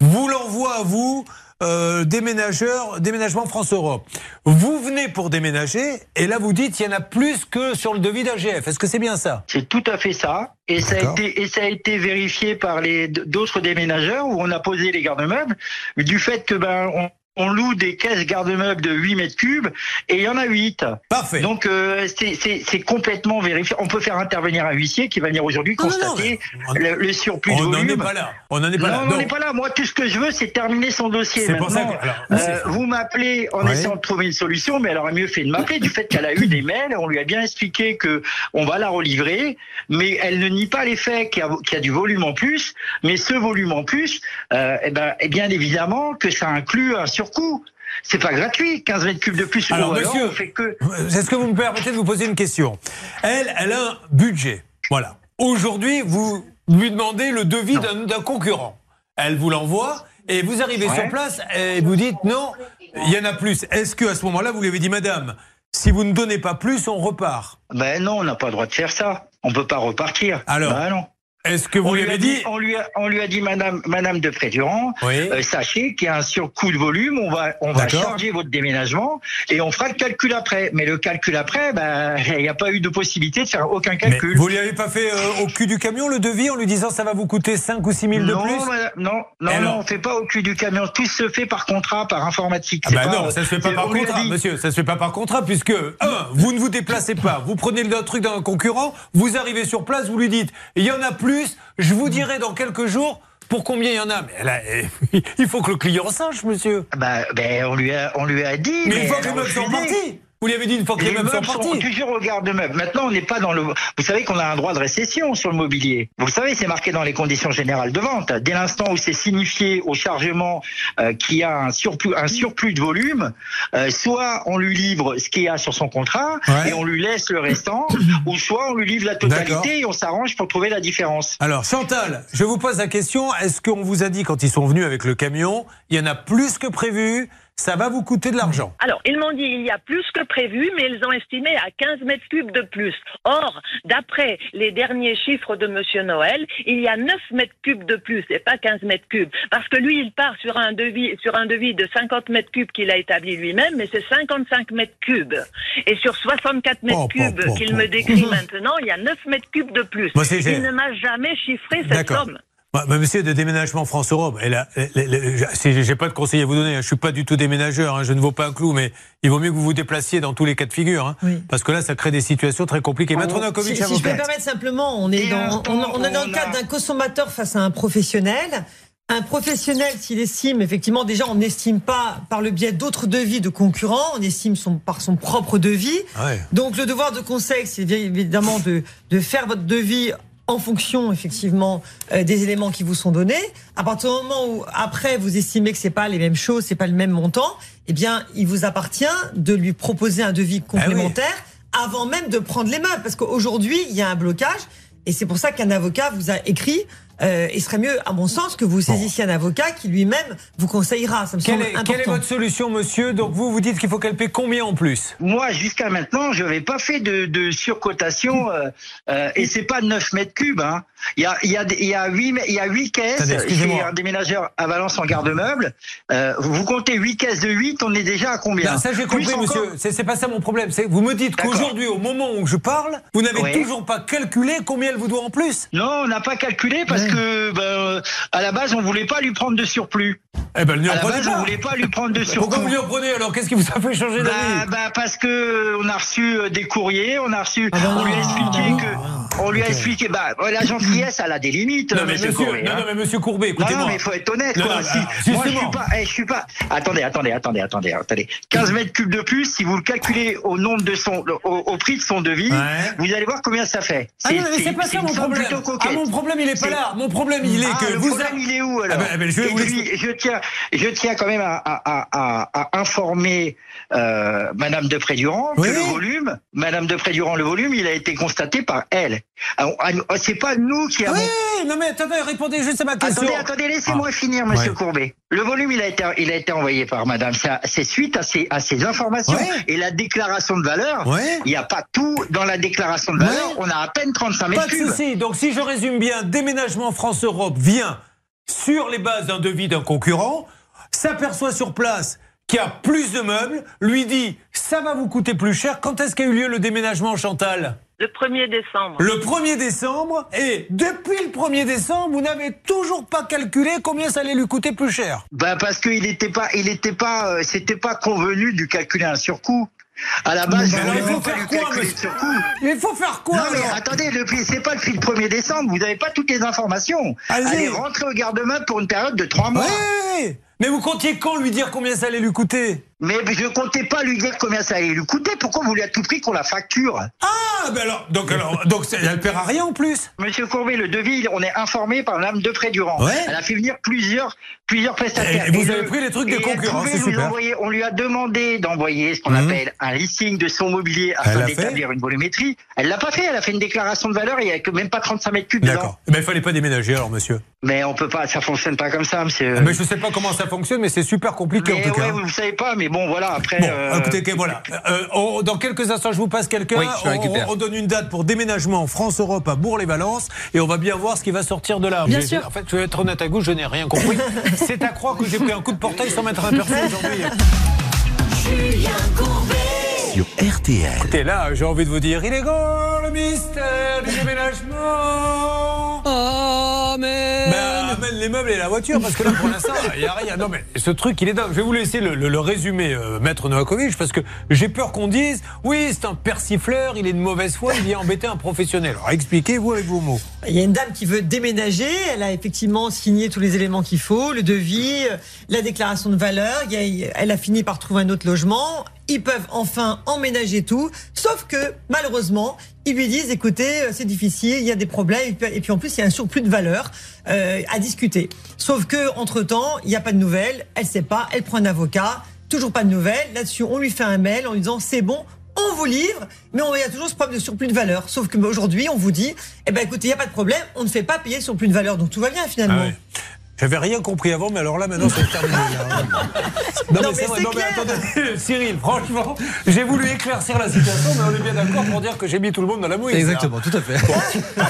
Speaker 2: vous l'envoie à vous, euh, déménageur, déménagement France-Europe. Vous venez pour déménager, et là vous dites il y en a plus que sur le devis d'AGF. Est-ce que c'est bien ça?
Speaker 12: C'est tout à fait ça. Et ça, a été, et ça a été vérifié par les d'autres déménageurs où on a posé les garde-meubles du fait que ben on, on loue des caisses garde-meubles de 8 mètres cubes et il y en a 8.
Speaker 2: Parfait.
Speaker 12: Donc euh, c'est- c'est c'est complètement vérifié. On peut faire intervenir un huissier qui va venir aujourd'hui
Speaker 2: Non, non, non,
Speaker 12: constater le, le surplus
Speaker 2: On
Speaker 12: de
Speaker 2: n'en
Speaker 12: volume.
Speaker 2: est pas là. On n'en est pas là.
Speaker 12: on n'est pas là. Moi, tout ce que je veux, c'est terminer son dossier.
Speaker 2: C'est pour ça
Speaker 12: Maintenant,
Speaker 2: que- alors,
Speaker 12: euh,
Speaker 2: c'est-
Speaker 12: vous m'appelez en
Speaker 2: Ouais.
Speaker 12: essayant de trouver une solution, mais elle aurait mieux fait de m'appeler du fait qu'elle a eu des mails. On lui a bien expliqué que on va la relivrer, mais elle ne nie pas les faits qu'il y a, qu'il y a du volume en plus. Mais ce volume en plus, euh, eh ben, eh bien évidemment que ça inclut un C'est pas gratuit, 15 mètres cubes de plus.
Speaker 2: Alors, monsieur,
Speaker 12: on fait que.
Speaker 2: Est-ce que vous me permettez de vous poser une question? Elle, elle a un budget. Voilà. Aujourd'hui, vous lui demandez le devis d'un concurrent. Elle vous l'envoie et vous arrivez
Speaker 12: Ouais.
Speaker 2: sur place et vous dites non, il y en a plus. Est-ce que à ce moment-là, vous lui avez dit, Madame, si vous ne donnez pas plus, on repart?
Speaker 12: Ben non, on n'a pas le droit de faire ça. On peut pas repartir.
Speaker 2: Alors
Speaker 12: Ben non.
Speaker 2: Est-ce que vous
Speaker 12: on
Speaker 2: lui avez dit
Speaker 12: on lui a, on lui a dit Madame Madame de Prédurant,
Speaker 2: Oui.
Speaker 12: euh, sachez qu'il y a un surcoût de volume, on va on va charger votre déménagement et on fera le calcul après. Mais le calcul après, ben il n'y a pas eu de possibilité de faire aucun
Speaker 2: Mais
Speaker 12: calcul.
Speaker 2: vous lui avez pas fait euh, au cul du camion le devis en lui disant ça va vous coûter 5 ou 6 000 de
Speaker 12: non,
Speaker 2: plus
Speaker 12: madame, non, non, non, on fait pas au cul du camion. Tout se fait par contrat, par informatique.
Speaker 2: Ah bah
Speaker 12: pas-
Speaker 2: non, ça se fait pas par contrat, monsieur. Ça se fait pas par contrat, puisque un, vous ne vous déplacez pas, vous prenez le truc d'un concurrent, vous arrivez sur place, vous lui dites, il y en a plus, je vous dirai dans quelques jours pour combien il y en a. Mais là, il faut que le client sache, monsieur.
Speaker 12: Bah, ben, on lui a, on lui a dit.
Speaker 2: Mais une fois que meubles sont
Speaker 12: refusé.
Speaker 2: partis, vous lui avez dit une fois que les,
Speaker 12: Les
Speaker 2: meubles sont
Speaker 12: meubles
Speaker 2: partis.
Speaker 12: toujours au garde-meubles. Maintenant, on n'est pas dans le. Vous savez qu'on a un droit de récession sur le mobilier. Vous le savez, c'est marqué dans les conditions générales de vente. Dès l'instant où c'est signifié au chargement euh, qu'il y a un surplus, un surplus de volume, euh, soit on lui livre ce qu'il y a sur son contrat
Speaker 2: Ouais.
Speaker 12: et on lui laisse le restant, ou soit on lui livre la totalité et on s'arrange pour trouver la différence.
Speaker 2: Alors, Chantal, je vous pose la question, est-ce qu'on vous a dit quand ils sont venus avec le camion, il y en a plus que prévu, ça va vous coûter de l'argent
Speaker 3: Alors, ils m'ont dit il y a plus que prévu, mais ils ont estimé à 15 mètres cubes de plus. Or, d'après les derniers chiffres de Monsieur Noël, il y a 9 mètres cubes de plus et pas 15 mètres cubes. Parce que lui, il part sur un devis, sur un devis de 50 mètres cubes qu'il a établi lui-même, mais c'est 55 mètres cubes. Et sur 64 mètres
Speaker 2: Oh,
Speaker 3: cubes
Speaker 2: oh, oh,
Speaker 3: qu'il
Speaker 2: oh.
Speaker 3: me décrit maintenant, il y a 9 mètres cubes de plus. Il ne m'a jamais chiffré cette somme.
Speaker 2: Ouais, mais monsieur de déménagement France-Europe, j'ai pas de conseil à vous donner, hein, je suis pas du tout déménageur, hein, je ne vaux pas un clou, mais il vaut mieux que vous vous déplaciez dans tous les cas de figure, hein,
Speaker 4: Oui.
Speaker 2: parce que là, ça crée des situations très compliquées.
Speaker 12: Oh,
Speaker 2: Novakovic,
Speaker 4: Si, si je peux me permettre simplement, on est,
Speaker 12: Et
Speaker 4: dans,
Speaker 12: l'instant,
Speaker 4: on, on est dans le cadre
Speaker 12: a-
Speaker 4: d'un consommateur face à un professionnel. Un professionnel, s'il estime, effectivement, déjà, on n'estime pas par le biais d'autres devis de concurrents, on estime son, par son propre devis.
Speaker 2: Ouais.
Speaker 4: Donc, le devoir de conseil, c'est évidemment de, de faire votre devis en fonction, effectivement, euh, des éléments qui vous sont donnés. À partir du moment où, après, vous estimez que c'est pas les mêmes choses, c'est pas le même montant, eh bien, il vous appartient de lui proposer un devis complémentaire avant même de prendre les meubles. Parce qu'aujourd'hui, il y a un blocage. Et c'est pour ça qu'un avocat vous a écrit. Euh, il serait mieux, à mon sens, que vous saisissiez un avocat qui lui-même vous conseillera. Ça me
Speaker 2: Quelle
Speaker 4: semble
Speaker 2: est,
Speaker 4: important.
Speaker 2: quelle est votre solution, monsieur Donc vous, vous dites qu'il faut qu'elle paie combien en plus
Speaker 12: Moi, jusqu'à maintenant, je n'avais pas fait de, de surcotation euh, euh, et c'est pas 9 mètres cubes. Hein. Il y a, il y a, il y a 8, il y a 8 caisses chez un déménageur à Valence en garde-meuble. Euh, vous comptez 8 caisses de 8, on est déjà à combien
Speaker 2: Non, ça j'ai compris,
Speaker 12: encore-
Speaker 2: monsieur. C'est pas ça mon problème. Vous me dites qu'aujourd'hui, au moment où je parle, vous n'avez
Speaker 12: Ouais.
Speaker 2: toujours pas calculé combien elle vous doit en plus.
Speaker 12: Non, on n'a pas calculé parce que ben, euh, à la base, on voulait pas lui prendre de surplus.
Speaker 2: Eh ben,
Speaker 12: À la base, on voulait pas lui prendre de surplus.
Speaker 2: Pourquoi vous lui en prenez alors? Qu'est-ce qui vous a fait changer
Speaker 12: Bah,
Speaker 2: d'avis?
Speaker 12: bah, parce que on a reçu euh, des courriers, on a reçu,
Speaker 4: Ah bah
Speaker 12: on lui a expliqué
Speaker 4: bah
Speaker 12: que, on lui a expliqué, bah, la gentillesse, elle a des limites,
Speaker 2: Non mais
Speaker 12: monsieur
Speaker 2: monsieur,
Speaker 12: Courbet,
Speaker 2: non,
Speaker 12: hein.
Speaker 2: non, mais monsieur Courbet,
Speaker 12: Non, non, mais il faut être honnête,
Speaker 2: Non,
Speaker 12: quoi.
Speaker 2: non,
Speaker 12: Si-
Speaker 2: alors,
Speaker 12: moi, je suis pas, eh, je suis pas. Attendez, attendez, attendez, attendez, attendez. 15 mètres cubes de plus, si vous le calculez au nombre de son, au, au prix de son devis,
Speaker 2: Ouais.
Speaker 12: vous allez voir combien ça fait.
Speaker 2: Ah non, mais c'est pas ça mon problème.
Speaker 12: plutôt
Speaker 2: Ah, mon problème, il est pas là. Mon problème, il est
Speaker 12: Ah,
Speaker 2: que
Speaker 12: le
Speaker 2: vous
Speaker 12: problème,
Speaker 2: a-
Speaker 12: il est où alors
Speaker 2: Ah ben, ah ben, je vais
Speaker 12: puis, je tiens, je tiens quand même à, à, à, à informer euh, Madame de Prédurant
Speaker 2: Oui.
Speaker 12: que le volume, Madame de Prédurant, le volume, il a été constaté par elle. À nous- C'est pas nous qui avons.
Speaker 2: Oui, non mais attendez, répondez juste à ma question.
Speaker 12: Attendez, attendez, laissez-moi
Speaker 2: Ah.
Speaker 12: finir, Monsieur
Speaker 2: Ouais.
Speaker 12: Courbet. Le volume, il a été, il a été envoyé par Madame. C'est suite à ces, à ces informations
Speaker 2: Ouais.
Speaker 12: et la déclaration de valeur.
Speaker 2: Ouais.
Speaker 12: Il n'y a pas tout dans la déclaration de valeur. On a à peine 35
Speaker 2: Pas
Speaker 12: mètres
Speaker 2: de
Speaker 12: cubes.
Speaker 2: souci. Donc si je résume bien, déménagement France-Europe vient sur les bases d'un devis d'un concurrent, s'aperçoit sur place qu'il y a plus de meubles, lui dit ça va vous coûter plus cher. Quand est-ce qu'a eu lieu le déménagement, Chantal?
Speaker 3: Le 1er décembre.
Speaker 2: Le 1er décembre. Et depuis le 1er décembre, vous n'avez toujours pas calculé combien ça allait lui coûter plus cher.
Speaker 12: Bah parce qu'il n'était pas, il était pas, euh, c'était pas convenu de lui calculer un surcoût. À la base,
Speaker 2: Mais il faut faire quoi, monsieur. Il faut faire quoi
Speaker 12: non mais
Speaker 2: alors
Speaker 12: attendez, le prix, c'est pas le prix le 1er décembre. Vous n'avez pas toutes les informations.
Speaker 2: Allez-y.
Speaker 12: Allez rentrer au garde-meuble pour une période de trois mois.
Speaker 2: Ouais Mais vous comptiez quand lui dire combien ça allait lui coûter?
Speaker 12: Mais je comptais pas lui dire combien ça allait lui coûter. Pourquoi vous lui avez tout pris qu'on la facture?
Speaker 2: Ah, ben alors, donc, alors, donc elle paiera rien en plus.
Speaker 12: Monsieur Courbet, le devis, on est informé par Madame de Durand.
Speaker 2: Ouais.
Speaker 12: Elle a fait venir plusieurs, plusieurs prestataires.
Speaker 2: Et vous avez pris les trucs des
Speaker 12: et
Speaker 2: concurrents, c'est
Speaker 12: nous
Speaker 2: super.
Speaker 12: envoyer- on lui a demandé d'envoyer ce qu'on
Speaker 2: Mhm.
Speaker 12: appelle un listing de son mobilier afin d'établir une volumétrie. Elle l'a pas fait. Elle a fait une déclaration de valeur. Il y a que même pas 35 mètres cubes.
Speaker 2: D'accord. Mais il fallait pas déménager alors, monsieur.
Speaker 12: Mais on peut pas. Ça fonctionne pas comme ça, monsieur.
Speaker 2: Ah, Mais je sais pas comment ça fonctionne, mais c'est super compliqué
Speaker 12: Mais
Speaker 2: en tout cas.
Speaker 12: vous ne savez pas, mais bon, voilà, après.
Speaker 2: Bon,
Speaker 12: euh,
Speaker 2: écoutez, ok, voilà. Euh, on- dans quelques instants, je vous passe quelqu'un.
Speaker 9: Oui,
Speaker 2: on, donne une date pour déménagement France-Europe à Bourg-les-Valence et on va bien voir ce qui va sortir de là.
Speaker 5: Bien sûr.
Speaker 2: En fait, je vais être honnête avec vous, je n'ai rien compris. C'est à croire que j'ai pris un coup de portail sans mettre un perso aujourd'hui.
Speaker 11: Sur RTL.
Speaker 2: Écoutez, là, j'ai envie de vous dire, il est grand le mystère du déménagement.
Speaker 9: Amen.
Speaker 2: Ben, les meubles et la voiture parce que là pour l'instant il n'y a rien. Non mais ce truc il est dingue. Je vais vous laisser le, le- le résumer, euh, maître Novakovic, parce que j'ai peur qu'on dise oui c'est un persifleur, il est de mauvaise foi, il vient embêter un professionnel. Alors expliquez-vous avec vos mots.
Speaker 4: Il y a une dame qui veut déménager. Elle a effectivement signé tous les éléments qu'il faut, le devis, euh, la déclaration de valeur. Elle a fini par trouver un autre logement. Ils peuvent enfin emménager tout. Sauf que, malheureusement, ils lui disent, écoutez, euh, c'est difficile, il y a des problèmes. Et puis, en plus, il y a un surplus de valeur euh, à discuter. Sauf que, entre-temps, il n'y a pas de nouvelles. Elle sait pas. Elle prend un avocat. Toujours pas de nouvelles. Là-dessus, on lui fait un mail en lui disant, c'est bon, on vous livre, mais il y a toujours ce problème de surplus de valeur. Sauf que bah, aujourd'hui, on vous dit, eh ben écoutez, il n'y a pas de problème, on ne fait pas payer le surplus de valeur, donc tout va bien finalement.
Speaker 2: Ah. J'avais rien compris avant, mais alors là, maintenant, c'est terminé. là. Non,
Speaker 4: Non,
Speaker 2: mais
Speaker 4: mais
Speaker 2: c'est vrai. Non, mais attendez, Cyril, franchement, j'ai voulu éclaircir la situation, mais on est bien d'accord pour dire que j'ai mis tout le monde dans la mouise.
Speaker 9: Exactement, tout à fait.
Speaker 2: Bon,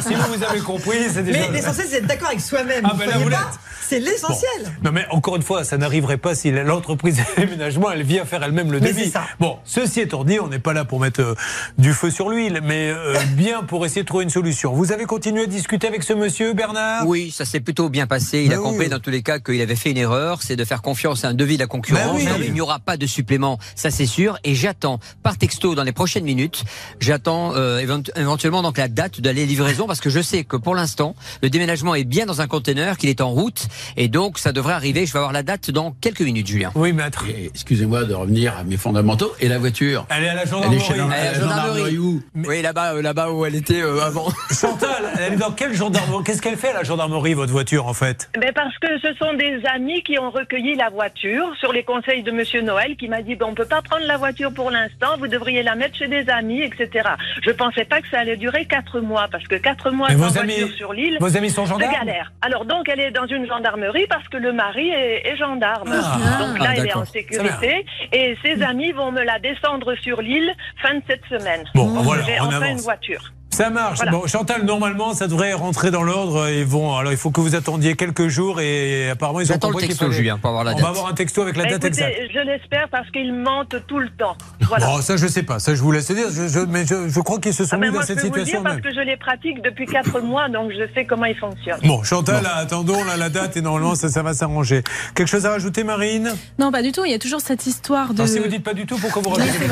Speaker 2: si vous, vous avez compris, c'est déjà.
Speaker 4: Mais l'essentiel, c'est d'être d'accord avec soi-même.
Speaker 2: Ah, ben là.
Speaker 4: C'est l'essentiel.
Speaker 2: Non mais encore une fois, ça n'arriverait pas si l'entreprise d'aménagement elle vient faire elle-même le devis.
Speaker 4: c'est ça.
Speaker 2: Bon, ceci étant dit, on n'est pas là pour mettre euh, du feu sur l'huile, mais euh, bien pour essayer de trouver une solution. Vous avez continué à discuter avec ce monsieur Bernard?
Speaker 9: Oui, ça s'est plutôt bien passé. Il a compris
Speaker 2: oui.
Speaker 9: dans tous les cas qu'il avait fait une erreur, c'est de faire confiance à un devis de la concurrence.
Speaker 2: Ben oui.
Speaker 9: Non, Il n'y aura pas de supplément, ça c'est sûr. Et j'attends par texto dans les prochaines minutes, j'attends euh, évent- éventuellement donc la date de la livraison parce que je sais que pour l'instant le déménagement est bien dans un conteneur, qu'il est en route et donc ça devrait arriver. Je vais avoir la date dans quelques minutes, Julien.
Speaker 2: Oui, maître.
Speaker 13: Excusez-moi de revenir à mes fondamentaux. Et la voiture?
Speaker 2: Elle est à la
Speaker 13: Elle
Speaker 2: gendarmerie.
Speaker 13: est chez la,
Speaker 9: Elle est la
Speaker 13: la gendarmerie où?
Speaker 9: Oui, là-bas, euh, là-bas où elle était euh, avant.
Speaker 2: Chantal, elle est dans quelle gendarmerie? Qu'est-ce qu'elle fait à la gendarmerie, votre voiture, en fait?
Speaker 3: Ben parce que ce sont des amis qui ont recueilli la voiture sur les conseils de Monsieur Noël qui m'a dit ben, on peut pas prendre la voiture pour l'instant, vous devriez la mettre chez des amis, etc. Je pensais pas que ça allait durer quatre mois parce que quatre mois sans voiture sur l'île,
Speaker 2: vos amis sont
Speaker 3: c'est
Speaker 2: gendarmes
Speaker 3: galère. Alors donc elle est dans une gendarmerie parce que le mari est, est gendarme.
Speaker 2: Ah.
Speaker 3: donc là
Speaker 9: Ah,
Speaker 3: elle est en sécurité et ses amis vont me la descendre sur l'île fin de cette semaine.
Speaker 2: Bon, voilà,
Speaker 3: J'ai
Speaker 2: on
Speaker 3: enfin
Speaker 2: avance.
Speaker 3: une voiture.
Speaker 2: Ça marche.
Speaker 3: Voilà.
Speaker 2: Bon, Chantal, normalement, ça devrait rentrer dans l'ordre. Ils vont. Alors, il faut que vous attendiez quelques jours et apparemment, ils ont
Speaker 9: le
Speaker 2: compris qu'il
Speaker 9: texto,
Speaker 2: fallait-
Speaker 9: Julien, pour avoir la
Speaker 2: On va avoir un texto avec la
Speaker 3: Ben,
Speaker 2: date
Speaker 3: écoutez,
Speaker 2: exacte.
Speaker 3: je l'espère parce qu'ils mentent tout le temps. Voilà.
Speaker 2: Bon, ça, je sais pas. Ça, je vous laisse dire. Je, je- mais je, je crois qu'ils se sont
Speaker 3: Ah
Speaker 2: mis
Speaker 3: moi,
Speaker 2: dans
Speaker 3: je
Speaker 2: cette
Speaker 3: peux vous le
Speaker 2: situation
Speaker 3: dire parce
Speaker 2: même.
Speaker 3: que je les pratique depuis quatre mois, donc je sais comment ils fonctionnent.
Speaker 2: Bon, Chantal, attendons là, la date et normalement, ça, ça va s'arranger. Quelque chose à rajouter, Marine?
Speaker 5: Non, pas du tout. Il y a toujours cette histoire de.
Speaker 2: Non, si vous dites pas du tout, pourquoi vous rajoutez.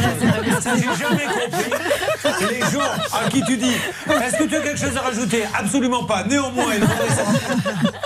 Speaker 2: Ça, j'ai jamais compris. Les gens à qui tu dis Est-ce que tu as quelque chose à rajouter? Absolument pas. Néanmoins, il.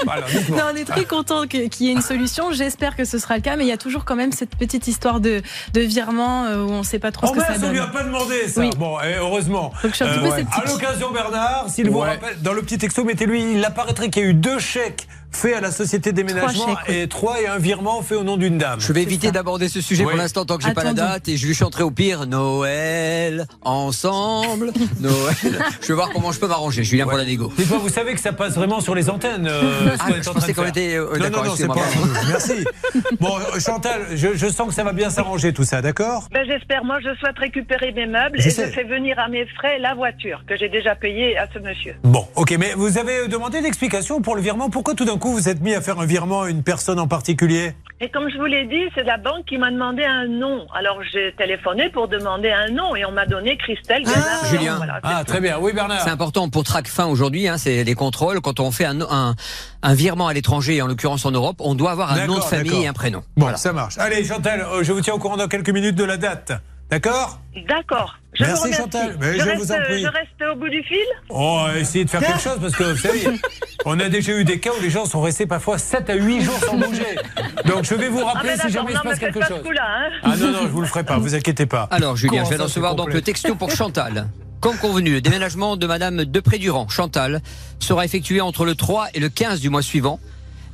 Speaker 2: Voilà.
Speaker 5: Non, on est très content qu'il y ait une solution. J'espère que ce sera le cas, mais il y a toujours quand même cette petite histoire de, de virement euh, où on ne sait pas trop
Speaker 2: Oh
Speaker 5: ce que ça
Speaker 2: mince, on
Speaker 5: donne.
Speaker 2: lui a pas demandé ça.
Speaker 5: Oui.
Speaker 2: Bon, eh, heureusement.
Speaker 5: Donc, je suis un petit peu
Speaker 2: ouais.
Speaker 5: sceptique.
Speaker 2: À l'occasion, Bernard, s'il vous rappelle, dans le petit texto, mettez-lui, il apparaîtrait qu'il y a eu deux chèques faits à la société déménagement et trois et un virement fait au nom d'une dame.
Speaker 9: Je vais éviter d'aborder ce sujet
Speaker 2: Oui.
Speaker 9: pour l'instant tant que j'ai pas la date et je lui chanterai au pire Noël ensemble. Noël. Je vais voir comment je peux m'arranger. Julien pour la négo.
Speaker 2: Dites-moi, vous savez que ça passe vraiment sur les antennes euh, ce
Speaker 9: Ah, je
Speaker 2: en train
Speaker 9: pensais
Speaker 2: de
Speaker 9: qu'on
Speaker 2: faire.
Speaker 9: était, euh,
Speaker 2: Non, non, non, c'est pas. Merci. Bon, euh, Chantal, je, je sens que ça va bien s'arranger tout ça, d'accord?
Speaker 3: Ben, j'espère. Moi, je souhaite récupérer mes meubles
Speaker 2: Je
Speaker 3: et
Speaker 2: sais.
Speaker 3: je fais venir à mes frais la voiture que j'ai déjà payée à ce monsieur.
Speaker 2: Bon, ok, mais vous avez demandé d'explication pour le virement. Pourquoi tout d'un coup vous êtes mis à faire un virement à une personne en particulier
Speaker 3: Et comme je vous l'ai dit, c'est la banque qui m'a demandé un nom. Alors j'ai téléphoné pour demander un nom et on m'a donné Christelle. Bernard.
Speaker 9: Julien.
Speaker 3: Voilà,
Speaker 2: Ah, très bien. Oui, Bernard.
Speaker 9: C'est important pour TracFin aujourd'hui, hein, c'est les contrôles. Quand on fait un, un, un virement à l'étranger, en l'occurrence en Europe, on doit avoir un nom de famille et un prénom.
Speaker 2: Bon,
Speaker 9: Voilà.
Speaker 2: ça marche. Allez, Chantal, euh, je vous tiens au courant dans quelques minutes de la date. D'accord
Speaker 3: D'accord. Je
Speaker 2: Merci,
Speaker 3: vous.
Speaker 2: Chantal. Mais
Speaker 3: je,
Speaker 2: je
Speaker 3: reste,
Speaker 2: vous en prie.
Speaker 3: je reste au bout du fil
Speaker 2: On va essayer de faire quelque chose parce que vous savez, on a déjà eu des cas où les gens sont restés parfois 7 à 8 jours sans bouger. Donc je vais vous
Speaker 3: Ah,
Speaker 2: rappeler si jamais il se passe quelque
Speaker 3: pas
Speaker 2: chose.
Speaker 3: Hein.
Speaker 2: Ah non, non, je vous le ferai pas, vous inquiétez pas.
Speaker 9: Alors Julien,
Speaker 2: Comment
Speaker 9: je vais recevoir donc le texto pour Chantal. Comme convenu, le déménagement de Madame Depré-Durand, Chantal, sera effectué entre le 3 et le 15 du mois suivant.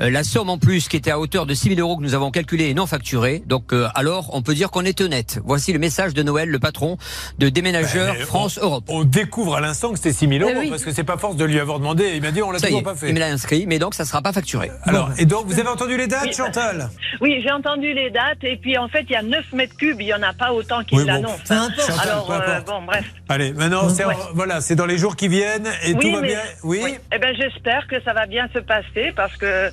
Speaker 9: Euh, la somme en plus qui était à hauteur de 6 000 euros que nous avons calculé et non facturé. Donc euh, alors, on peut dire qu'on est honnête. Voici le message de Noël, le patron de Déménageurs
Speaker 2: Ben,
Speaker 9: France-Europe.
Speaker 2: On découvre à l'instant que c'était 6 000 euros
Speaker 5: oui.
Speaker 2: parce que c'est pas force de lui avoir demandé. Il m'a dit on l'a
Speaker 9: y
Speaker 2: toujours
Speaker 9: est,
Speaker 2: pas fait.
Speaker 9: il me l'a inscrit, mais donc ça sera pas facturé.
Speaker 2: Alors, et donc, vous avez entendu les dates,
Speaker 3: Oui.
Speaker 2: Chantal?
Speaker 3: Oui, j'ai entendu les dates et puis en fait, il y a 9 mètres cubes, il n'y en a pas autant qu'ils
Speaker 2: Oui,
Speaker 3: l'annoncent. Alors, euh, bon, bref.
Speaker 2: Allez, maintenant, c'est
Speaker 3: Ouais.
Speaker 2: voilà, c'est dans les jours qui viennent et tout va
Speaker 3: mais,
Speaker 2: bien. Oui.
Speaker 3: Eh ben, j'espère que ça va bien se passer parce que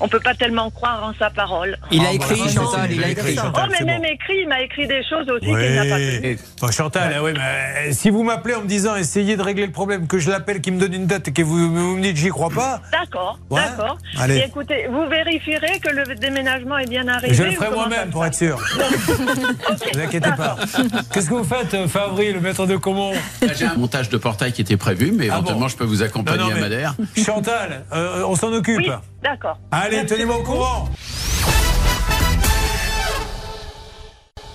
Speaker 3: on peut pas tellement croire en sa parole.
Speaker 9: Il a
Speaker 2: Ah,
Speaker 9: écrit,
Speaker 2: bah,
Speaker 9: Chantal,
Speaker 2: c'est-
Speaker 9: il a écrit.
Speaker 3: Oh,
Speaker 2: Chantal,
Speaker 3: mais même
Speaker 2: bon.
Speaker 3: écrit, il m'a écrit des choses aussi
Speaker 2: Oui.
Speaker 3: qu'il n'a pas fait.
Speaker 2: Bon, Chantal, ah oui, mais euh, si vous m'appelez en me disant essayez de régler le problème, que je l'appelle, qu'il me donne une date et que vous, vous me dites j'y crois pas,
Speaker 3: D'accord,
Speaker 2: Ouais.
Speaker 3: d'accord.
Speaker 2: Allez.
Speaker 3: Et écoutez, vous vérifierez que le déménagement est bien arrivé.
Speaker 2: je le ferai moi-même pour être sûr. Ne vous inquiétez pas. Qu'est-ce que vous faites, euh, Favry, le maître de Comont
Speaker 13: Là, J'ai un montage de portail qui était prévu, mais
Speaker 2: Ah
Speaker 13: éventuellement
Speaker 2: bon
Speaker 13: je peux vous accompagner
Speaker 2: Non, non,
Speaker 13: à Madère.
Speaker 2: Chantal, euh, on s'en occupe.
Speaker 3: Oui, D'accord.
Speaker 2: Allez, tenez-moi au courant.